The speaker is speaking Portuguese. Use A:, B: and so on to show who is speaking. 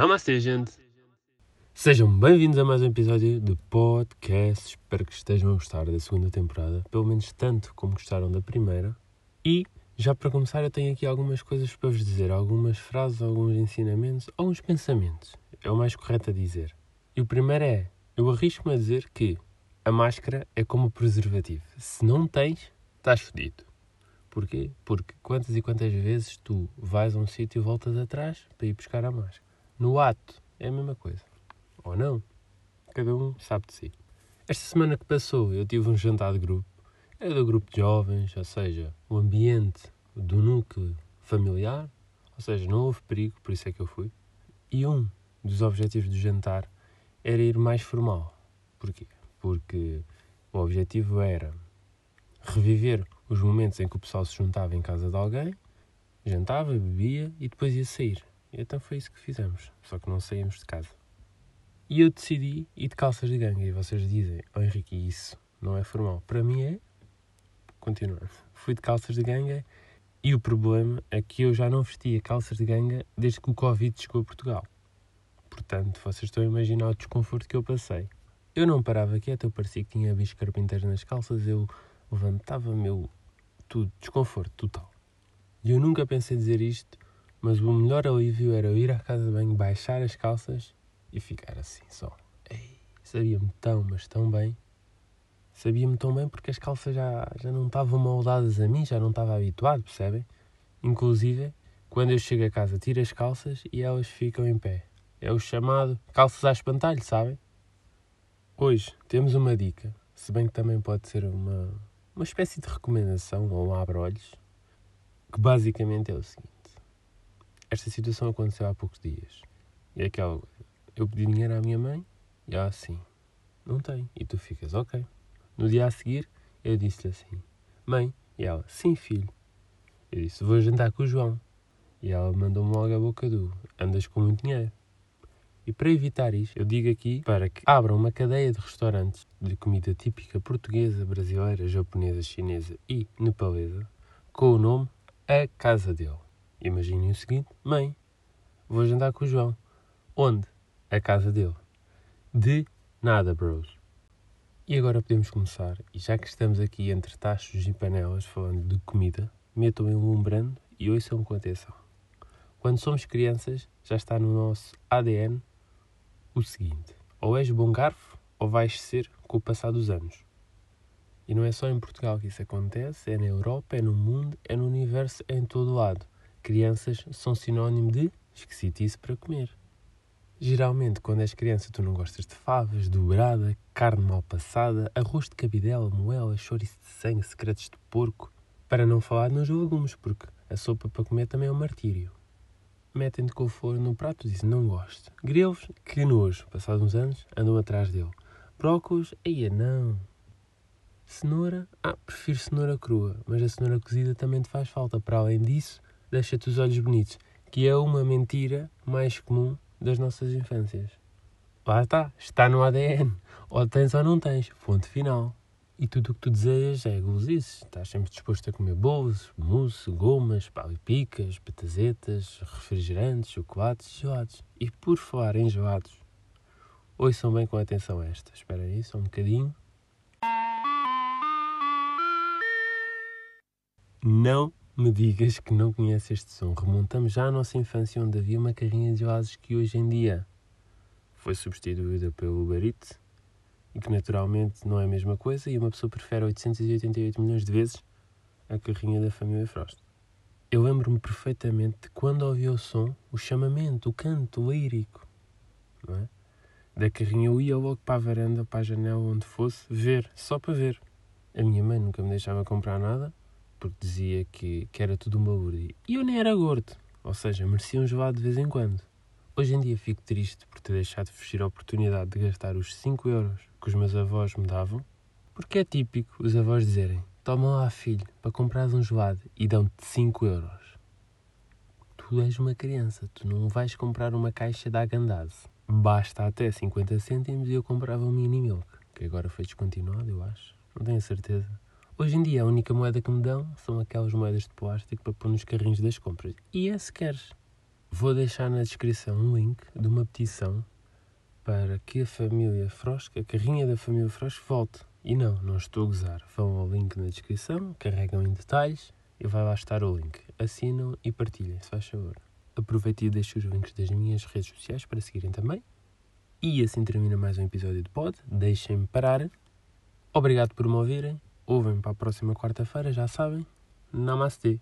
A: Namastê, gente! Sejam bem-vindos a mais um episódio de podcast. Espero que estejam a gostar da segunda temporada, pelo menos tanto como gostaram da primeira. E, já para começar, eu tenho aqui algumas coisas para vos dizer, algumas frases, alguns ensinamentos, alguns pensamentos. É o mais correto a dizer. E o primeiro é: eu arrisco-me a dizer que a máscara é como preservativo. Se não tens, estás fedido. Porquê? Porque quantas e quantas vezes tu vais a um sítio e voltas atrás para ir buscar a máscara? No ato é a mesma coisa. Ou não? Cada um sabe de si. Esta semana que passou eu tive um jantar de grupo. Era do grupo de jovens, ou seja, o ambiente do núcleo familiar. Ou seja, não houve perigo, por isso é que eu fui. E um dos objetivos do jantar era ir mais formal. Porquê? Porque o objetivo era reviver os momentos em que o pessoal se juntava em casa de alguém, jantava, bebia e depois ia sair. Então foi isso que fizemos, só que não saímos de casa. E eu decidi ir de calças de ganga. E vocês dizem, oh Henrique, isso não é formal. Para mim é. Continuando. Fui de calças de ganga e o problema é que eu já não vestia calças de ganga desde que o Covid chegou a Portugal. Portanto, vocês estão a imaginar o desconforto que eu passei. Eu não parava quieto, eu parecia que tinha bichos carpinteiros nas calças, eu levantava meu tudo, desconforto total. E eu nunca pensei dizer isto, mas o melhor alívio era eu ir à casa de banho, baixar as calças e ficar assim só. Sabia-me tão, mas tão bem. Sabia-me tão bem porque as calças já, já não estavam moldadas a mim, já não estava habituado, percebem? Inclusive, quando eu chego a casa, tiro as calças e elas ficam em pé. É o chamado calças a espantalho, sabem? Hoje temos uma dica, se bem que também pode ser uma, uma espécie de recomendação ou um abre-olhos, que basicamente é o seguinte. Esta situação aconteceu há poucos dias. E é aquela eu pedi dinheiro à minha mãe e ela assim, não tem. E tu ficas, ok. No dia a seguir, eu disse-lhe assim, mãe, e ela, sim, filho. Eu disse, vou jantar com o João. E ela mandou-me logo a boca do, andas com muito dinheiro. E para evitar isto, eu digo aqui para que abram uma cadeia de restaurantes de comida típica portuguesa, brasileira, japonesa, chinesa e nepalesa com o nome A Casa dele. Imaginem o seguinte: Mãe, vou jantar com o João. Onde? A casa dele. De nada, bros. E agora podemos começar. E já que estamos aqui entre tachos e panelas falando de comida, metam enlumbrando e ouçam com atenção. Quando somos crianças, já está no nosso ADN o seguinte: ou és bom garfo ou vais ser com o passar dos anos. E não é só em Portugal que isso acontece, é na Europa, é no mundo, é no universo, é em todo lado. Crianças são sinónimo de esquisitice para comer. Geralmente, quando és criança, tu não gostas de favas, dobrada, carne mal passada, arroz de cabidela, moela, chouriço de sangue, secretos de porco. Para não falar nos legumes, porque a sopa para comer também é um martírio metem de couve no prato e dizem não gosto. Grelos, que nojo. Passados uns anos, andam atrás dele. Brócolis, aí não. Cenoura, ah, prefiro cenoura crua, mas a cenoura cozida também te faz falta. Para além disso, deixa-te os olhos bonitos, que é uma mentira mais comum das nossas infâncias. Lá está, está no ADN. Ou tens ou não tens. Ponto final. E tudo o que tu desejas é gulosices. Estás sempre disposto a comer bolos, mousse, gomas, palipicas, patazetas, refrigerantes, chocolates e gelados. E por falar em gelados, ouçam bem com atenção esta. Espera aí, só um bocadinho. Não me digas que não conheces este som. Remontamos já à nossa infância onde havia uma carrinha de gelados que hoje em dia foi substituída pelo Eats e que naturalmente não é a mesma coisa, e uma pessoa prefere 888 milhões de vezes a carrinha da família Frost. Eu lembro-me perfeitamente de quando ouvi o som, o chamamento, o canto lírico, é? Da carrinha eu ia logo para a varanda, para a janela, onde fosse, ver, só para ver. A minha mãe nunca me deixava comprar nada, porque dizia que, que era tudo uma balúrdia. E eu nem era gordo, ou seja, merecia um gelado de vez em quando. Hoje em dia fico triste por ter deixado de fugir a oportunidade de gastar os 5 euros que os meus avós me davam, porque é típico os avós dizerem: Toma lá, filho, para comprares um gelado e dão-te 5 euros. Tu és uma criança, tu não vais comprar uma caixa da Agandase. Basta até 50 cêntimos e eu comprava um mini milk, que agora foi descontinuado, eu acho. Não tenho certeza. Hoje em dia a única moeda que me dão são aquelas moedas de plástico para pôr nos carrinhos das compras. E é se queres. vou deixar na descrição um link de uma petição para que a família Frost, a carrinha da família Frost volte. E não, não estou a gozar. Vão ao link na descrição, carregam em detalhes e vai lá estar o link. Assinam e partilhem, se faz favor. Aproveite e deixe os links das minhas redes sociais para seguirem também. E assim termina mais um episódio de Pod. Deixem-me parar. Obrigado por me ouvirem. Ouvem para a próxima quarta-feira, já sabem. Namastê.